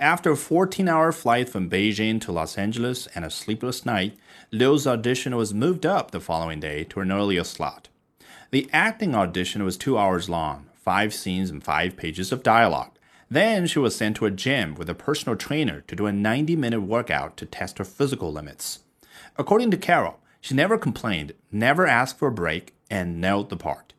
After a 14 hour flight from Beijing to Los Angeles and a sleepless night, Liu's audition was moved up the following day to an earlier slot. The acting audition was two hours long, five scenes and five pages of dialogue. Then she was sent to a gym with a personal trainer to do a 90 minute workout to test her physical limits. According to Carol, she never complained, never asked for a break, and nailed the part.